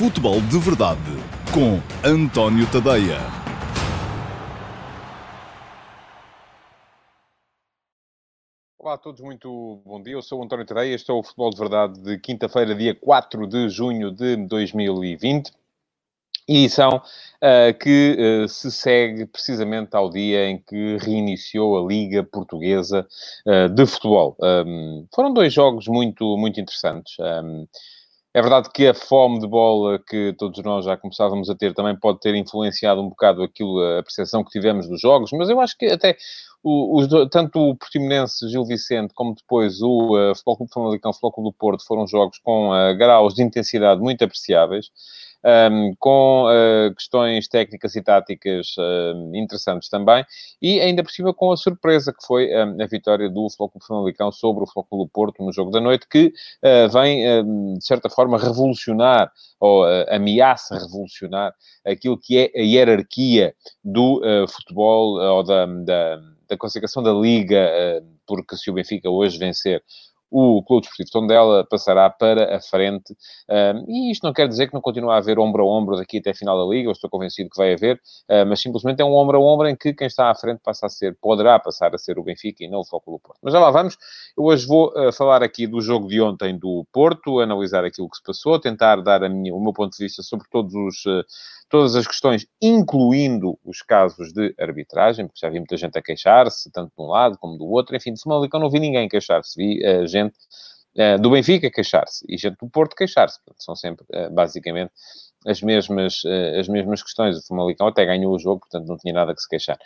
Futebol de Verdade com António Tadeia. Olá a todos, muito bom dia. Eu sou o António Tadeia. Este é o Futebol de Verdade de quinta-feira, dia 4 de junho de 2020. Edição uh, que uh, se segue precisamente ao dia em que reiniciou a Liga Portuguesa uh, de Futebol. Um, foram dois jogos muito, muito interessantes. Um, é verdade que a fome de bola que todos nós já começávamos a ter também pode ter influenciado um bocado aquilo, a percepção que tivemos dos jogos, mas eu acho que até os, tanto o Portimonense Gil Vicente como depois o uh, Futebol Clube Famalicão Futebol Clube do Porto foram jogos com uh, graus de intensidade muito apreciáveis um, com uh, questões técnicas e táticas uh, interessantes também, e ainda por cima com a surpresa que foi um, a vitória do Flóculo Famalicão sobre o Flóculo Porto no jogo da noite, que uh, vem, de certa forma, revolucionar, ou ameaça revolucionar, aquilo que é a hierarquia do futebol, ou da, da, da classificação da Liga, porque se o Benfica hoje vencer o Clube Desportivo Tondela passará para a frente. e isto não quer dizer que não continue a haver ombro a ombro daqui até a final da Liga, eu estou convencido que vai haver, uh, mas simplesmente é um ombro a ombro em que quem está à frente passa a ser, poderá passar a ser o Benfica e não o Foco do Porto. Mas já lá vamos. Eu hoje vou uh, falar aqui do jogo de ontem do Porto, analisar aquilo que se passou, tentar dar minha, o meu ponto de vista sobre todos os... Uh, todas as questões, incluindo os casos de arbitragem, porque já vi muita gente a queixar-se, tanto de um lado como do outro. Enfim, de Famalicão não vi ninguém queixar-se. Vi uh, gente uh, do Benfica queixar-se e gente do Porto queixar-se. São sempre, uh, basicamente, as mesmas, as mesmas questões. O Famalicão até ganhou o jogo, portanto não tinha nada que se queixar.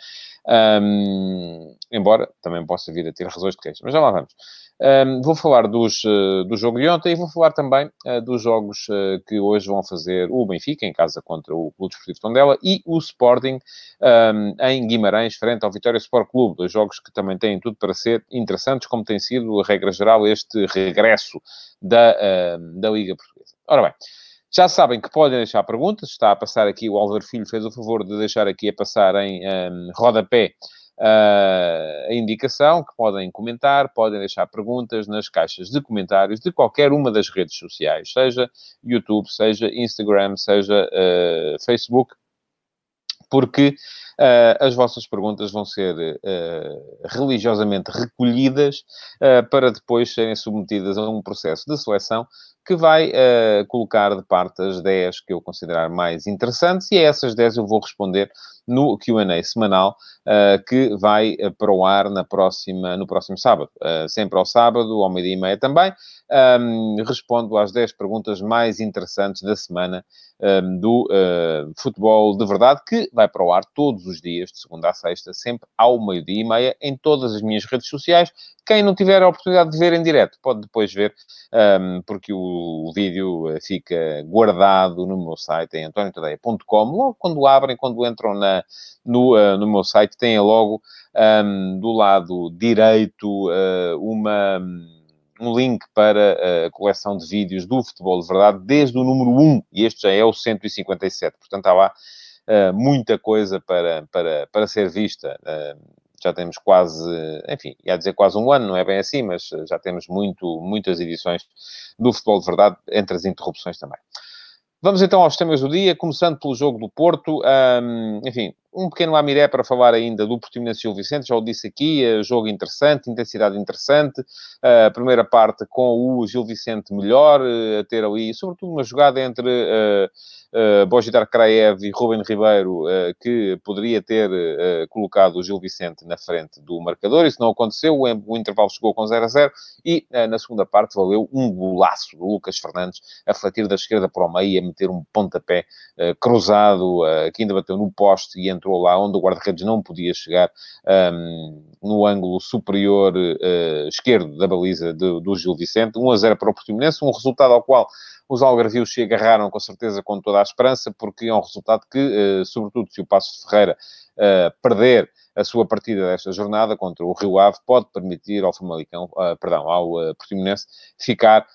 Um, embora também possa vir a ter razões de queixa. Mas já lá vamos. Um, vou falar dos, uh, do jogo de ontem e vou falar também uh, dos jogos uh, que hoje vão fazer o Benfica, em casa contra o Clube Desportivo Tondela, e o Sporting um, em Guimarães, frente ao Vitória Sport Clube. Dois jogos que também têm tudo para ser interessantes, como tem sido, a regra geral, este regresso da, da Liga Portuguesa. Ora bem, já sabem que podem deixar perguntas. Está a passar aqui, o Álvaro Filho fez o favor de deixar aqui a passar em um, rodapé uh, a indicação que podem comentar, podem deixar perguntas nas caixas de comentários de qualquer uma das redes sociais, seja YouTube, seja Instagram, seja uh, Facebook, porque Uh, as vossas perguntas vão ser uh, religiosamente recolhidas uh, para depois serem submetidas a um processo de seleção que vai colocar de parte as 10 que eu considerar mais interessantes e a essas 10 eu vou responder no Q&A semanal que vai para o ar na próxima, no próximo sábado. sempre ao sábado, ao meio-dia e meia também. Um, respondo às 10 perguntas mais interessantes da semana um, do uh, futebol de verdade, que vai para o ar todos os dias, de segunda a sexta, sempre ao meio-dia e meia, em todas as minhas redes sociais. Quem não tiver a oportunidade de ver em direto, pode depois ver, um, porque o, vídeo eh, fica guardado no meu site, em antoniotadeia.com. Logo quando abrem, quando entram na, no, uh, no meu site, tem logo do lado direito uh, uma um link para a coleção de vídeos do Futebol de Verdade desde o número 1, e este já é o 157. Portanto, há lá uh, muita coisa para, para, para ser vista. Uh, já temos quase, enfim, ia dizer quase um ano, não é bem assim, mas já temos muito, muitas edições do Futebol de Verdade, entre as interrupções também. Vamos então aos temas do dia, começando pelo jogo do Porto. Um, enfim, um pequeno lamiré para falar ainda do Portimonense Gil Vicente, já o disse aqui, eh, jogo interessante, intensidade interessante, a primeira parte com o Gil Vicente melhor, eh, a ter ali, sobretudo uma jogada entre uh, uh, Bojitar Kraev e Ruben Ribeiro, uh, que poderia ter uh, colocado o Gil Vicente na frente do marcador, isso não aconteceu, o, o intervalo chegou com 0 a 0 e na segunda parte valeu um golaço do Lucas Fernandes a flatir da esquerda para o meio e a meter um pontapé cruzado, que ainda bateu no poste e entrou lá onde o guarda-redes não podia chegar, um, no ângulo superior esquerdo da baliza do, do Gil Vicente. 1 a 0 para o Portimonense, um resultado ao qual os algarvios se agarraram com certeza com toda a esperança, porque é um resultado que, uh, sobretudo se o Passo Ferreira uh, perder a sua partida desta jornada contra o Rio Ave, pode permitir ao Famalicão, perdão, ao Portimonense ficar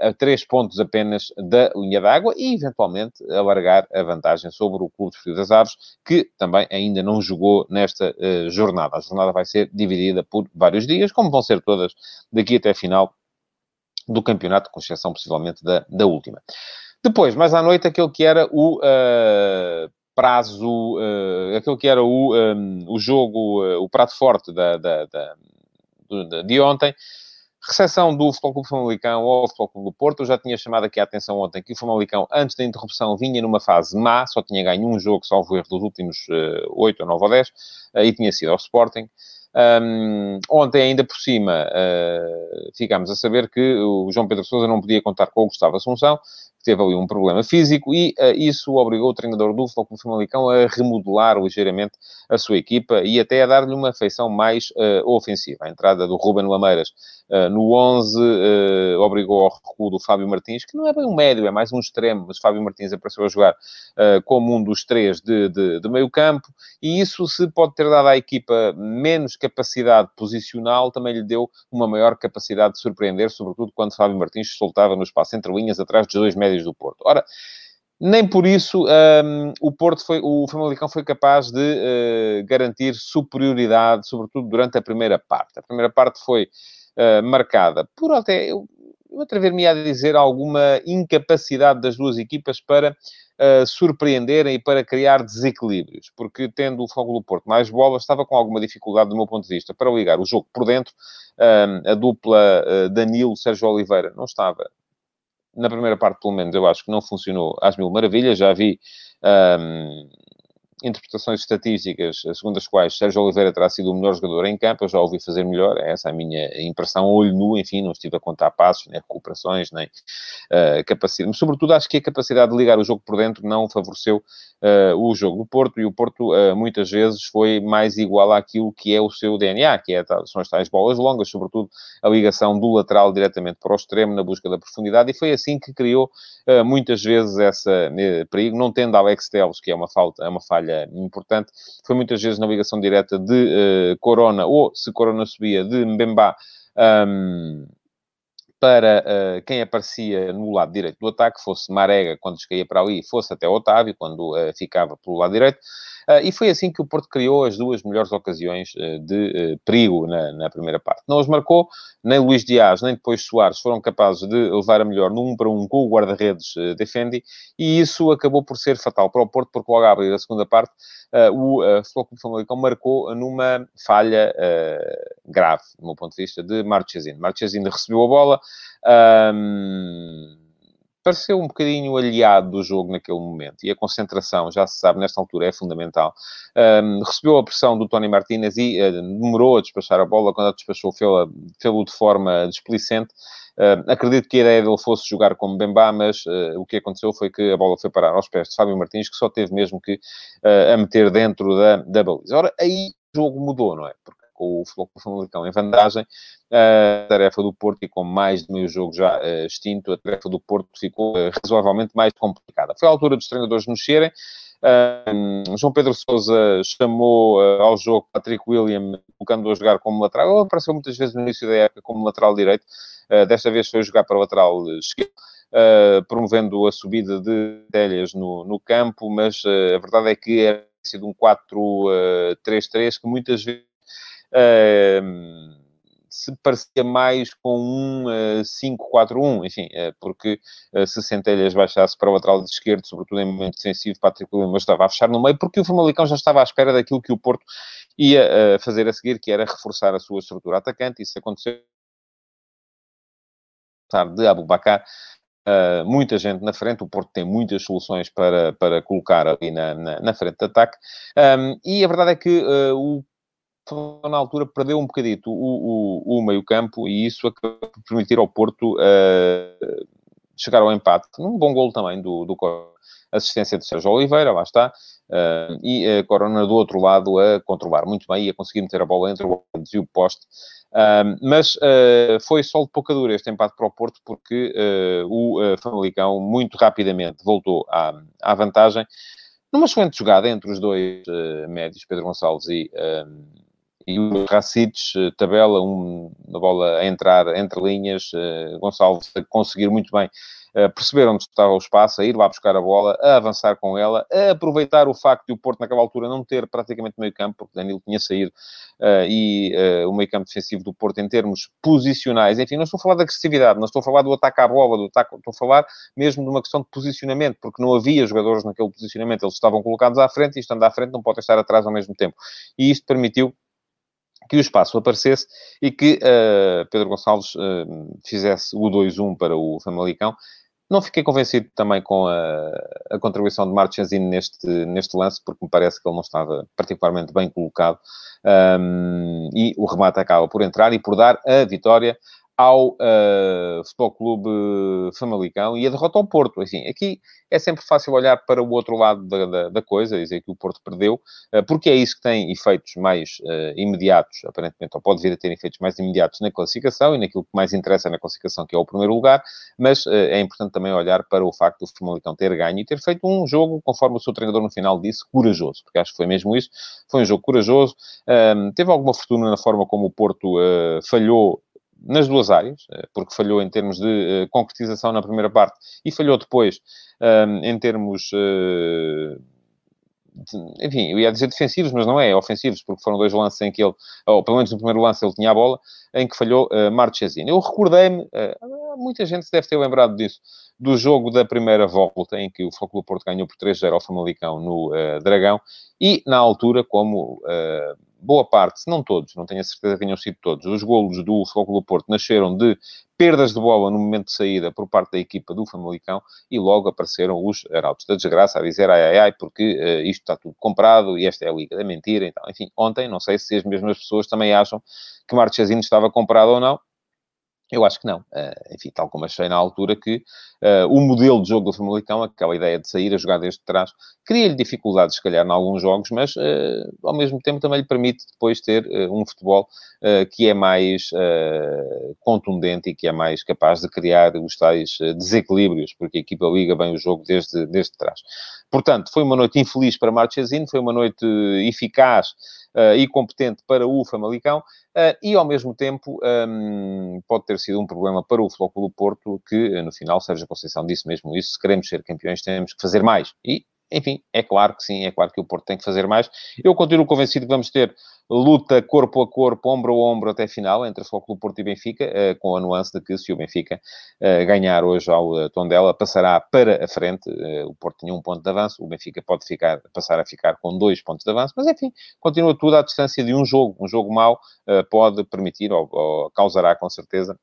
a três pontos apenas da linha d'água e, eventualmente, alargar a vantagem sobre o Clube de Frio das Aves, que também ainda não jogou nesta uh, jornada. A jornada vai ser dividida por vários dias, como vão ser todas daqui até a final do campeonato, com exceção possivelmente da, da última. Depois, mais à noite, aquele que era o uh, prazo, uh, aquele que era o, um, o jogo, uh, o prato forte da, da, da, de, de ontem, Recepção do Futebol Clube Famalicão ao Futebol Clube do Porto. Eu já tinha chamado aqui a atenção ontem que o Famalicão, antes da interrupção, vinha numa fase má, só tinha ganho um jogo, salvo erro, dos últimos uh, 8 ou 9 ou 10, uh, e tinha sido ao Sporting. Um, ontem, ainda por cima, uh, ficámos a saber que o João Pedro Sousa não podia contar com o Gustavo Assunção, teve ali um problema físico e uh, isso obrigou o treinador do Futebol Famalicão a remodelar ligeiramente a sua equipa e até a dar-lhe uma feição mais uh, ofensiva. A entrada do Ruben Lameiras no 11 obrigou ao recuo do Fábio Martins, que não é bem um médio, é mais um extremo, mas Fábio Martins apareceu a jogar como um dos três de, de, de, meio campo e isso se pode ter dado à equipa menos capacidade posicional, também lhe deu uma maior capacidade de surpreender, sobretudo quando Fábio Martins soltava no espaço entre linhas atrás dos dois médios do Porto. Ora, nem por isso um, o Porto foi, o Famalicão foi capaz de uh, garantir superioridade, sobretudo durante a primeira parte. A primeira parte foi uh, marcada por até, eu, eu atrever-me a dizer, alguma incapacidade das duas equipas para uh, surpreenderem e para criar desequilíbrios, porque tendo o Fogo do Porto mais bola, estava com alguma dificuldade, do meu ponto de vista, para ligar o jogo por dentro. Uh, a dupla uh, Danilo-Sérgio Oliveira não estava na primeira parte, pelo menos, eu acho que não funcionou às mil maravilhas. Já vi interpretações estatísticas, segundo as quais Sérgio Oliveira terá sido o melhor jogador em campo, eu já ouvi fazer melhor, é essa a minha impressão, olho nu, enfim, não estive a contar passos, nem recuperações, nem uh, capacidade, mas sobretudo acho que a capacidade de ligar o jogo por dentro não favoreceu uh, o jogo do Porto, e o Porto uh, muitas vezes foi mais igual àquilo que é o seu DNA, que é, são as tais bolas longas, sobretudo a ligação do lateral diretamente para o extremo na busca da profundidade, e foi assim que criou muitas vezes essa perigo, não tendo Alex Teles, que é uma falta, é uma falha importante, foi muitas vezes na ligação direta de uh, Corona, ou se Corona subia, de Mbemba, um, para uh, quem aparecia no lado direito do ataque, fosse Marega quando caía para ali, fosse até Otávio quando uh, ficava pelo lado direito. Uh, e foi assim que o Porto criou as duas melhores ocasiões de perigo na, na, primeira parte. Não os marcou, nem Luís Dias, nem depois Soares foram capazes de levar a melhor num para um com o guarda-redes Defendi, e isso acabou por ser fatal para o Porto, porque logo a abrir a segunda parte, o Futebol Clube marcou numa falha grave, do meu ponto de vista, de Marchesino. Marchesino recebeu a bola, um, pareceu um bocadinho aliado do jogo naquele momento. E a concentração, já se sabe, nesta altura é fundamental. Um, recebeu a pressão do Tony Martinez e uh, demorou a despachar a bola. Quando a despachou, fez-o de forma displicente. Uh, acredito que a ideia dele fosse jogar como Bemba, mas uh, o que aconteceu foi que a bola foi parar aos pés de Fábio Martins, que só teve mesmo que uh, a meter dentro da, da baliza. Ora, aí o jogo mudou, não é? Porque com o Futebol Famalicão em vantagem, a tarefa do Porto, e com mais de meio jogo já uh, extinto, a tarefa do Porto ficou uh, razoavelmente mais complicada. Foi a altura dos treinadores mexerem. Uh, João Pedro Sousa chamou uh, ao jogo Patrick William, colocando-o a jogar como lateral. Ele apareceu muitas vezes no início da época como lateral direito. Uh, desta vez foi jogar para lateral esquerdo. Uh, promovendo a subida de telhas no, no campo, mas a verdade é que era sido um 4-3-3 que muitas vezes uh, se parecia mais com um uh, 5-4-1, enfim, uh, porque uh, se Centelhas baixasse para o lateral de esquerdo, sobretudo em momento defensivo, Patrick Lima estava a fechar no meio, porque o Famalicão já estava à espera daquilo que o Porto ia fazer a seguir, que era reforçar a sua estrutura atacante, isso aconteceu. De Abubacar, Uh, muita gente na frente, o Porto tem muitas soluções para, para colocar ali na, na, na frente de ataque, um, e a verdade é que uh, o na altura perdeu um bocadito o, o, o meio-campo e isso acabou por permitir ao Porto uh, chegar ao empate. Um bom gol também do, do assistência de Sérgio Oliveira, lá está. Uh, e a Corona do outro lado a controlar muito bem e a conseguir meter a bola entre o e o poste. Uh, mas uh, foi só de pouca dura este empate para o Porto, porque o Famalicão muito rapidamente voltou à, à vantagem, numa excelente jogada entre os dois médios, Pedro Gonçalves e, e o Racites eh, tabela um, uma bola a entrar entre linhas, uh, Gonçalves a conseguir muito bem uh, perceber onde estava o espaço, a ir lá buscar a bola, a avançar com ela, a aproveitar o facto de o Porto, naquela altura, não ter praticamente meio campo, porque Danilo tinha saído, e o meio campo defensivo do Porto, em termos posicionais, enfim, não estou a falar de agressividade, não estou a falar do ataque à bola, do ataque, estou a falar mesmo de uma questão de posicionamento, porque não havia jogadores naquele posicionamento, eles estavam colocados à frente, e estando à frente não pode estar atrás ao mesmo tempo. E isto permitiu que o espaço aparecesse e que uh, Pedro Gonçalves uh, fizesse o 2-1 para o Famalicão. Não fiquei convencido também com a, a contribuição de Marchesino neste, neste lance, porque me parece que ele não estava particularmente bem colocado. Um, e o remate acaba por entrar e por dar a vitória ao uh, Futebol Clube Famalicão e a derrota ao Porto. Assim, aqui é sempre fácil olhar para o outro lado da, da, da coisa, dizer que o Porto perdeu, uh, porque é isso que tem efeitos mais uh, imediatos, aparentemente, ou pode vir a ter efeitos mais imediatos na classificação e naquilo que mais interessa na classificação, que é o primeiro lugar, mas é importante também olhar para o facto do Famalicão ter ganho e ter feito um jogo, conforme o seu treinador no final disse, corajoso, porque acho que foi mesmo isso, foi um jogo corajoso, teve alguma fortuna na forma como o Porto falhou nas duas áreas, eh, porque falhou em termos de eh, concretização na primeira parte e falhou depois ehm, em termos, eh, enfim, eu ia dizer defensivos, mas não é, ofensivos, porque foram dois lances em que ele, ou pelo menos no primeiro lance ele tinha a bola, em que falhou uh, Marchesino. Eu recordei-me, muita gente se deve ter lembrado disso, do jogo da primeira volta, em que o Futebol Porto ganhou por 3-0 ao Famalicão no Dragão, e na altura, como boa parte, se não todos, não tenho a certeza que tenham sido todos, os golos do Futebol do Porto nasceram de perdas de bola no momento de saída por parte da equipa do Famalicão e logo apareceram os arautos da desgraça a dizer ai ai ai porque uh, isto está tudo comprado e esta é a liga da mentira então, enfim, ontem, não sei se as mesmas pessoas também acham que Marchesino estava comprado ou não, eu acho que não. Uh, enfim, tal como achei na altura que uh, o modelo de jogo do Famalicão, aquela ideia de sair a jogar desde trás, cria-lhe dificuldades, se calhar, em alguns jogos, mas uh, ao mesmo tempo também lhe permite depois ter um futebol que é mais contundente e que é mais capaz de criar os tais desequilíbrios, porque a equipa liga bem o jogo desde, desde trás. Portanto, foi uma noite infeliz para Marchesino, foi uma noite eficaz uh, e competente para o Famalicão, uh, e ao mesmo tempo um, pode ter sido um problema para o Flóculo Porto, que no final Sérgio Conceição disse mesmo isso, se queremos ser campeões temos que fazer mais. E enfim, é claro que sim, é claro que o Porto tem que fazer mais. Eu continuo convencido que vamos ter luta corpo a corpo, ombro a ombro até final, entre o Futebol Porto e Benfica, uh, com a nuance de que se o Benfica uh, ganhar hoje ao uh, Tondela, passará para a frente. o Porto tinha um ponto de avanço, o Benfica pode ficar, passar a ficar com dois pontos de avanço, mas enfim, continua tudo à distância de um jogo. Um jogo mau pode permitir, ou causará com certeza,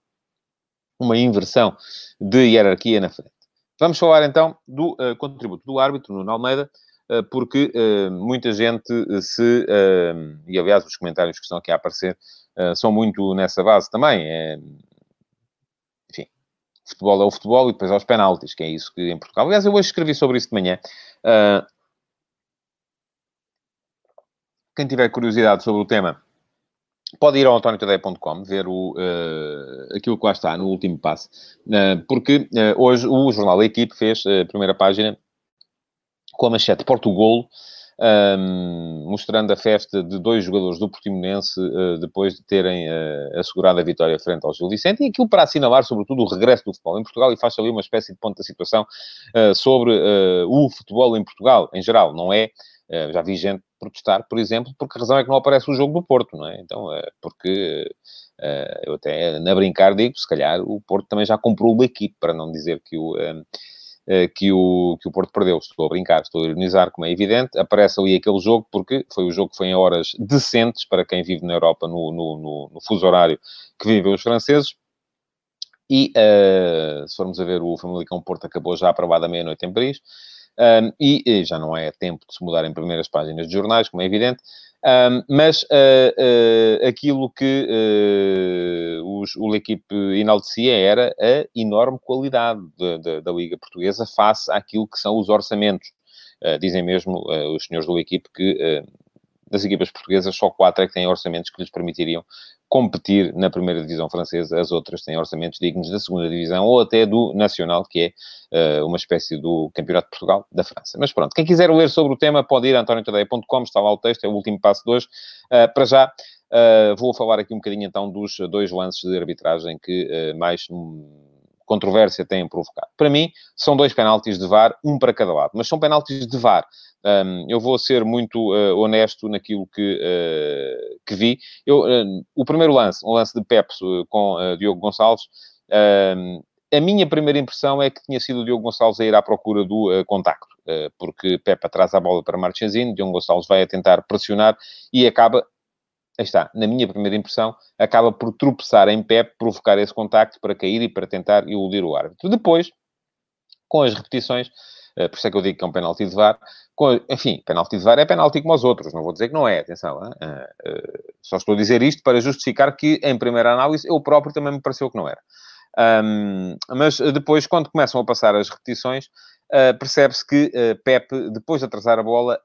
uma inversão de hierarquia na frente. Vamos falar então do uh, contributo do árbitro, Nuno Almeida, uh, porque uh, muita gente se. e aliás, os comentários que estão aqui a aparecer são muito nessa base também. É, enfim, futebol é o futebol e depois aos penaltis, que é isso que em Portugal. Aliás, eu hoje escrevi sobre isso de manhã. quem tiver curiosidade sobre o tema Pode ir ao antoniotadeia.com ver o, uh, aquilo que lá está no último passo, uh, porque uh, hoje o jornal da equipe fez a primeira página com a manchete Portugal, um, ehm, mostrando a festa de dois jogadores do Portimonense depois de terem assegurado a vitória frente ao Gil Vicente, e aquilo para assinalar, sobretudo, o regresso do futebol em Portugal, e faz ali uma espécie de ponto da situação sobre o futebol em Portugal, em geral, não é? Já vi gente protestar, por exemplo, porque a razão é que não aparece o jogo do Porto, não é? Então, é porque uh, eu até na brincar digo, se calhar o Porto também já comprou uma equipe, para não dizer que o, que o, que o Porto perdeu. Estou a brincar, estou a ironizar, como é evidente. Aparece ali aquele jogo porque foi o jogo que foi em horas decentes para quem vive na Europa, no, no, no, no fuso horário que vivem os franceses. E uh, se formos a ver, o Famalicão Porto acabou já aprovado à meia-noite em Paris. Um, e, e, já não é tempo de se mudar em primeiras páginas de jornais, como é evidente, um, mas uh, uh, aquilo que uh, os, o L'Equipe enaltecia era a enorme qualidade de, de, da Liga Portuguesa face àquilo que são os orçamentos. dizem mesmo os senhores do L'Equipe que das equipas portuguesas, só quatro é que têm orçamentos que lhes permitiriam competir na primeira divisão francesa, as outras têm orçamentos dignos da segunda divisão ou até do nacional, que é uh, uma espécie do Campeonato de Portugal da França. Mas pronto, quem quiser ler sobre o tema pode ir a antoniotadeia.com, está lá o texto, é o último passo de hoje. Uh, para já, uh, vou falar aqui um bocadinho então dos dois lances de arbitragem que mais controvérsia têm provocado. Para mim, são dois penaltis de VAR, um para cada lado, mas são penaltis de VAR. Um, eu vou ser muito uh, honesto naquilo que, uh, que vi. Eu, uh, o primeiro lance, um lance de Pepe com Diogo Gonçalves, a minha primeira impressão é que tinha sido o Diogo Gonçalves a ir à procura do contacto, porque Pepe atrasa a bola para Marchesino, Diogo Gonçalves vai a tentar pressionar e acaba, aí está, na minha primeira impressão, acaba por tropeçar em Pepe, provocar esse contacto para cair e para tentar iludir o árbitro. Depois, com as repetições, uh, por isso é que eu digo que é um penalti de VAR, com, enfim, penalti de VAR é penalti como os outros, não vou dizer que não é, atenção, uh, uh, só estou a dizer isto para justificar que, em primeira análise, eu próprio também me pareceu que não era. Um, mas depois, quando começam a passar as repetições, percebe-se que Pepe, depois de atrasar a bola, eh,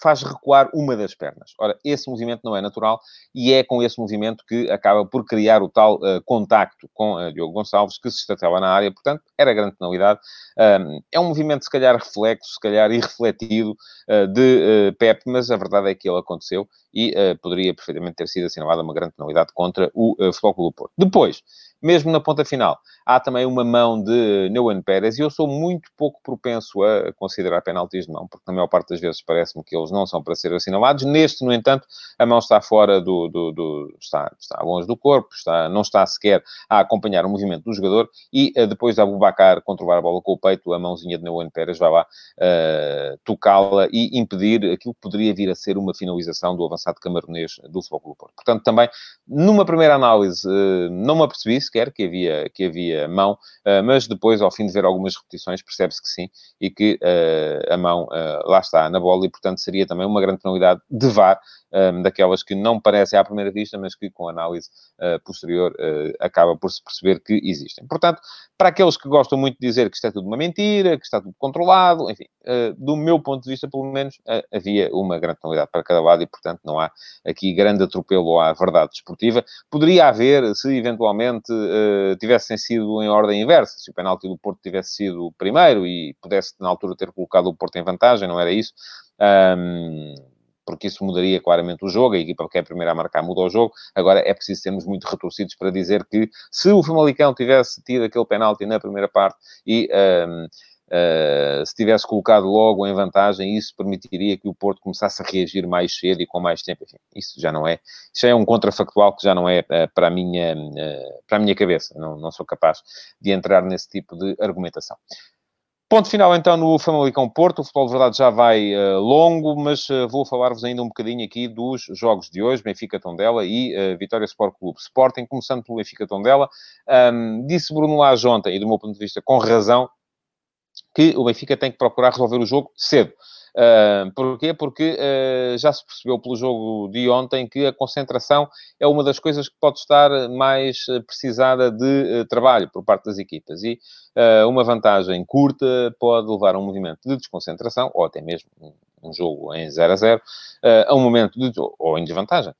faz recuar uma das pernas. Ora, esse movimento não é natural e é com esse movimento que acaba por criar o tal uh, contacto com uh, Diogo Gonçalves, que se estatela na área, portanto, era grande penalidade. Um, é um movimento, se calhar, reflexo, se calhar irrefletido uh, de uh, Pep, mas a verdade é que ele aconteceu e poderia perfeitamente ter sido assinalada uma grande penalidade contra o Futebol Clube do Porto. Depois, mesmo na ponta final, há também uma mão de Neuan Pérez e eu sou muito pouco propenso a considerar penaltis de mão, porque na maior parte das vezes parece-me que eles não são para ser assinalados. Neste, no entanto, a mão está fora do... do, do está, está longe do corpo, está, não está sequer a acompanhar o movimento do jogador e uh, depois de Abubacar controlar a bola com o peito, a mãozinha de Neuan Pérez vai lá uh, tocá-la e impedir aquilo que poderia vir a ser uma finalização do avançado camaronês do Futebol Clube Porto. Portanto, também, numa primeira análise, uh, não me apercebi sequer que havia, que havia mão, uh, mas depois, ao fim de ver algumas repetições, percebe-se que sim, e que uh, a mão uh, lá está na bola, e portanto seria também uma grande penalidade de VAR, um, daquelas que não parecem à primeira vista, mas que com análise posterior acaba por se perceber que existem. Portanto, para aqueles que gostam muito de dizer que isto é tudo uma mentira, que está tudo controlado, enfim, do meu ponto de vista, pelo menos, havia uma grande penalidade para cada lado e, portanto, não há aqui grande atropelo à verdade desportiva. Poderia haver, se eventualmente uh, tivessem sido em ordem inversa, se o penalti do Porto tivesse sido o primeiro e pudesse, na altura, ter colocado o Porto em vantagem, não era isso. Um, porque isso mudaria claramente o jogo, a equipa que é a primeira a marcar muda o jogo. Agora é preciso sermos muito retorcidos para dizer que se o Famalicão tivesse tido aquele penalti na primeira parte e um, Uh, se tivesse colocado logo em vantagem, isso permitiria que o Porto começasse a reagir mais cedo e com mais tempo. Enfim, isso já não é, isso é um contrafactual que já não é uh, para, a minha, uh, para a minha cabeça. Não, não sou capaz de entrar nesse tipo de argumentação. Ponto final então no Famalicão Porto. O futebol de verdade já vai longo, mas vou falar-vos ainda um bocadinho aqui dos jogos de hoje, Benfica Tondela e Vitória Sport Clube Sporting, começando pelo Benfica Tondela. Um, disse Bruno Lage ontem, e do meu ponto de vista com razão, que o Benfica tem que procurar resolver o jogo cedo. Uh, porquê? Porque uh, já se percebeu pelo jogo de ontem que a concentração é uma das coisas que pode estar mais precisada de uh, trabalho por parte das equipas. E uma vantagem curta pode levar a um movimento de desconcentração, ou até mesmo um jogo em 0 a 0, uh, a um momento de, ou em desvantagem,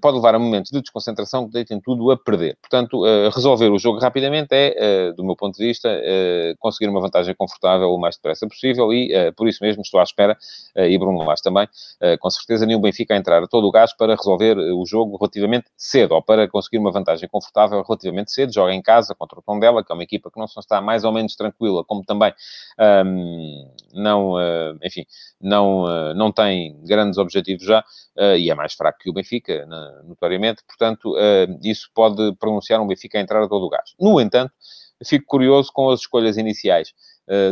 pode levar a momentos de desconcentração que deitem tudo a perder. Portanto, uh, resolver o jogo rapidamente é, eh, do meu ponto de vista, conseguir uma vantagem confortável o mais depressa possível e, por isso mesmo, estou à espera, e Bruno Lage também, com certeza, nenhum Benfica a entrar a todo o gás para resolver o jogo relativamente cedo, ou para conseguir uma vantagem confortável relativamente cedo. Joga em casa contra o Tondela, que é uma equipa que não só está mais ou menos tranquila, como também um, não, enfim, não não, eh, não tem grandes objetivos já eh, e é mais fraco que o Benfica, notoriamente, portanto, eh, isso pode pronunciar um Benfica a entrar a todo o gás. No entanto, fico curioso com as escolhas iniciais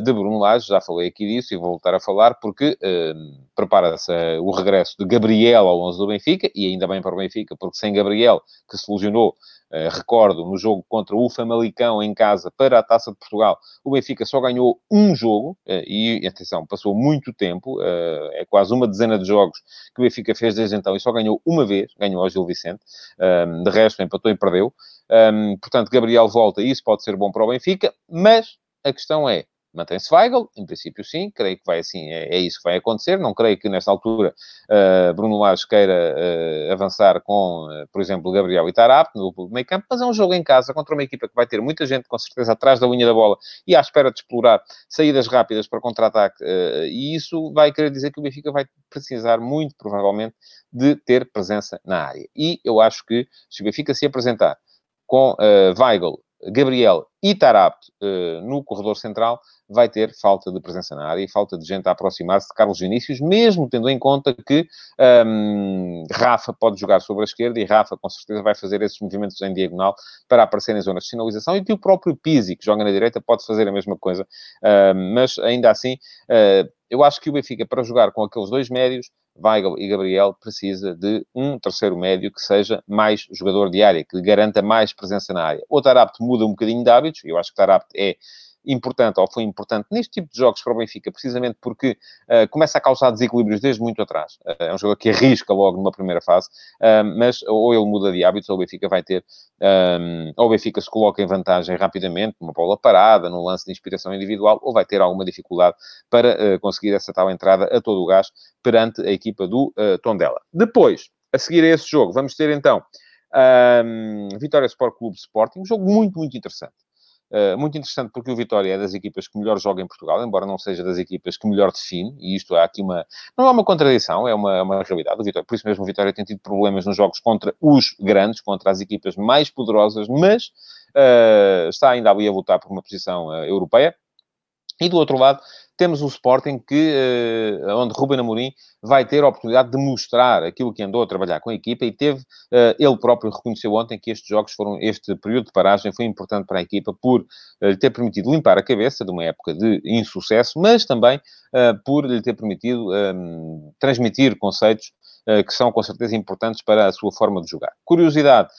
de Bruno Lage, já falei aqui disso e vou voltar a falar, porque uh, prepara-se uh, o regresso de Gabriel ao 11 do Benfica, e ainda bem para o Benfica, porque sem Gabriel, que se lesionou Uh, recordo, no jogo contra o Famalicão em casa para a Taça de Portugal, o Benfica só ganhou um jogo, e atenção, passou muito tempo, é quase uma dezena de jogos que o Benfica fez desde então e só ganhou uma vez, ganhou ao Gil Vicente, de resto empatou e perdeu. Um, portanto, Gabriel volta e isso pode ser bom para o Benfica, mas a questão é, Mantém-se Weigl, em princípio sim, creio que vai assim, é, é, isso que vai acontecer. Não creio que nesta altura uh, Bruno Lage queira uh, avançar com, uh, por exemplo, Gabriel e Tarap no meio campo, mas é um jogo em casa contra uma equipa que vai ter muita gente com certeza atrás da linha da bola e à espera de explorar saídas rápidas para contra-ataque. e isso vai querer dizer que o Benfica vai precisar muito provavelmente de ter presença na área. E eu acho que se o Benfica se apresentar com uh, Weigl Gabriel e Tarapt uh, no corredor central, vai ter falta de presença na área e falta de gente a aproximar-se de Carlos Vinícius, mesmo tendo em conta que um, Rafa pode jogar sobre a esquerda e Rafa, com certeza, vai fazer esses movimentos em diagonal para aparecer em zonas de sinalização e que o próprio Pizzi, que joga na direita, pode fazer a mesma coisa. Uh, mas, ainda assim, uh, eu acho que o Benfica, para jogar com aqueles dois médios, Weigl e Gabriel precisa de um terceiro médio que seja mais jogador de área, que garanta mais presença na área. O Tarapt muda um bocadinho de hábitos, eu acho que Tarapt é importante, ou foi importante neste tipo de jogos para o Benfica, precisamente porque uh, começa a causar desequilíbrios desde muito atrás. Uh, é um jogador que arrisca logo numa primeira fase, uh, mas ou ele muda de hábitos, ou o Benfica vai ter, ou o Benfica se coloca em vantagem rapidamente, uma bola parada, num lance de inspiração individual, ou vai ter alguma dificuldade para conseguir essa tal entrada a todo o gás perante a equipa do Tondela. Depois, a seguir a esse jogo, vamos ter então um, Vitória Sport Clube Sporting, um jogo muito, muito interessante. Uh, muito interessante porque o Vitória é das equipas que melhor joga em Portugal, embora não seja das equipas que melhor define, e isto há aqui uma... Não é uma contradição, é uma, é uma realidade. O Vitória, por isso mesmo o Vitória tem tido problemas nos jogos contra os grandes, contra as equipas mais poderosas, mas uh, está ainda ali a lutar por uma posição uh, europeia. E do outro lado, temos o Sporting, que, uh, onde Ruben Amorim vai ter a oportunidade de mostrar aquilo que andou a trabalhar com a equipa e teve, uh, ele próprio reconheceu ontem que estes jogos foram, este período de paragem foi importante para a equipa por lhe uh, ter permitido limpar a cabeça de uma época de insucesso, mas também por lhe ter permitido um, transmitir conceitos que são com certeza importantes para a sua forma de jogar. Curiosidade,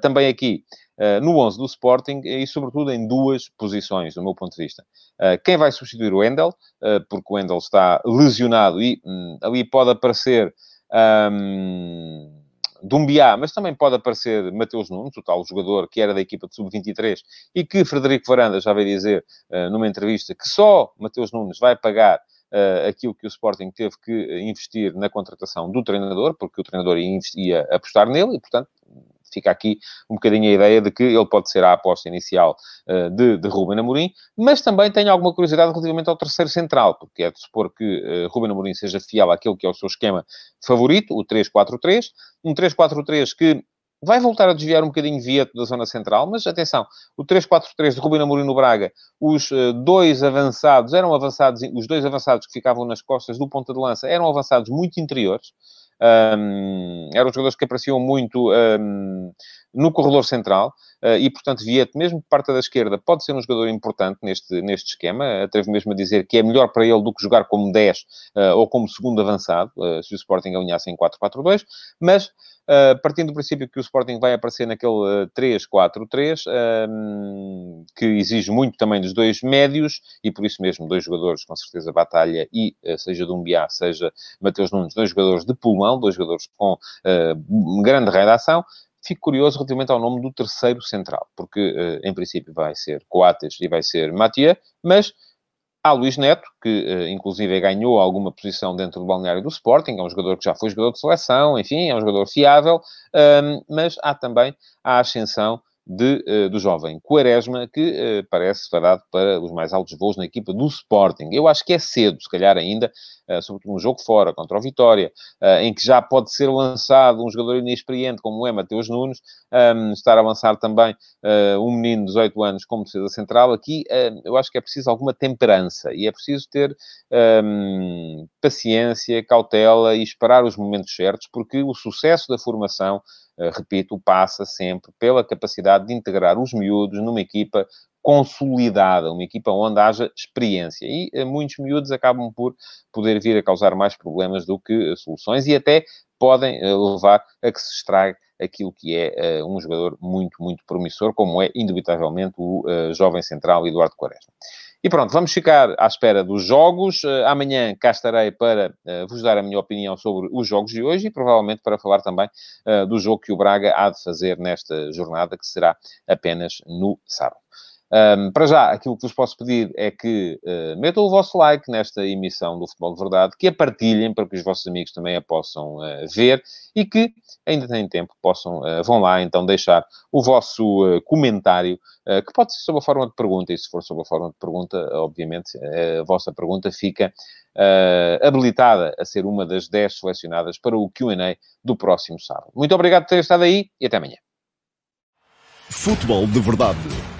também aqui, uh, no 11 do Sporting e, sobretudo, em duas posições, do meu ponto de vista. Uh, quem vai substituir o Wendel, uh, porque o Wendel está lesionado e um, ali pode aparecer. Um, Dumbiá, mas também pode aparecer Mateus Nunes, o tal jogador que era da equipa de sub-23 e que Frederico Varanda já veio dizer numa entrevista que só Mateus Nunes vai pagar uh, aquilo que o Sporting teve que investir na contratação do treinador, porque o treinador ia, ia apostar nele e, portanto, fica aqui um bocadinho a ideia de que ele pode ser a aposta inicial uh, de, de Ruben Amorim, mas também tenho alguma curiosidade relativamente ao terceiro central, porque é de supor que uh, Ruben Amorim seja fiel àquele que é o seu esquema favorito, o 3-4-3, um 3-4-3 que vai voltar a desviar um bocadinho Vieto da zona central, mas atenção, o 3-4-3 de Rubino Amorim no Braga, os uh, dois avançados, eram avançados, os dois avançados que ficavam nas costas do ponta de lança, eram avançados muito interiores, um, eram jogadores que apareciam muito um, no corredor central uh, e, portanto, Vieto, mesmo parte da esquerda, pode ser um jogador importante neste, neste esquema. Atrevo mesmo a dizer que é melhor para ele do que jogar como 10 uh, ah, ou como segundo avançado, uh, se o Sporting alinhasse em 4-4-2, mas Uh, partindo do princípio que o Sporting vai aparecer naquele uh, 3-4-3, uh, que exige muito também dos dois médios, e por isso mesmo dois jogadores, com certeza, Batalha e, uh, seja Dumbiá, seja Mateus Nunes, dois jogadores de pulmão, dois jogadores com grande redação. Fico curioso relativamente ao nome do terceiro central, porque, em princípio, vai ser Coates e vai ser Mathieu, mas Há Luís Neto, que uh, inclusive ganhou alguma posição dentro do balneário do Sporting, é um jogador que já foi jogador de seleção, enfim, é um jogador fiável, um, mas há também a ascensão de, uh, do jovem Quaresma, que uh, parece fadado para os mais altos voos na equipa do Sporting. Eu acho que é cedo, se calhar ainda, uh, sobretudo um jogo fora, contra o Vitória, em que já pode ser lançado um jogador inexperiente, como é Mateus Nunes, um, estar a lançar também um menino de 18 anos como defesa central. Aqui eu acho que é preciso alguma temperança e é preciso ter um, paciência, cautela e esperar os momentos certos, porque o sucesso da formação eh, repito, passa sempre pela capacidade de integrar os miúdos numa equipa consolidada, uma equipa onde haja experiência. E uh, muitos miúdos acabam por poder vir a causar mais problemas do que uh, soluções e até podem levar a que se estrague aquilo que é um jogador muito, muito promissor, como é indubitavelmente o jovem central Eduardo Quaresma. E pronto, vamos ficar à espera dos jogos. Uh, amanhã cá estarei para uh, vos dar a minha opinião sobre os jogos de hoje e provavelmente para falar também uh, do jogo que o Braga há de fazer nesta jornada, que será apenas no sábado. Um, para já, aquilo que vos posso pedir é que uh, metam o vosso like nesta emissão do Futebol de Verdade, que a partilhem para que os vossos amigos também a possam uh, ver e que ainda têm tempo, possam, uh, vão lá então deixar o vosso comentário, que pode ser sob a forma de pergunta, e se for sob a forma de pergunta, obviamente a vossa pergunta fica habilitada a ser uma das 10 selecionadas para o QA do próximo sábado. Muito obrigado por ter estado aí e até amanhã. Futebol de Verdade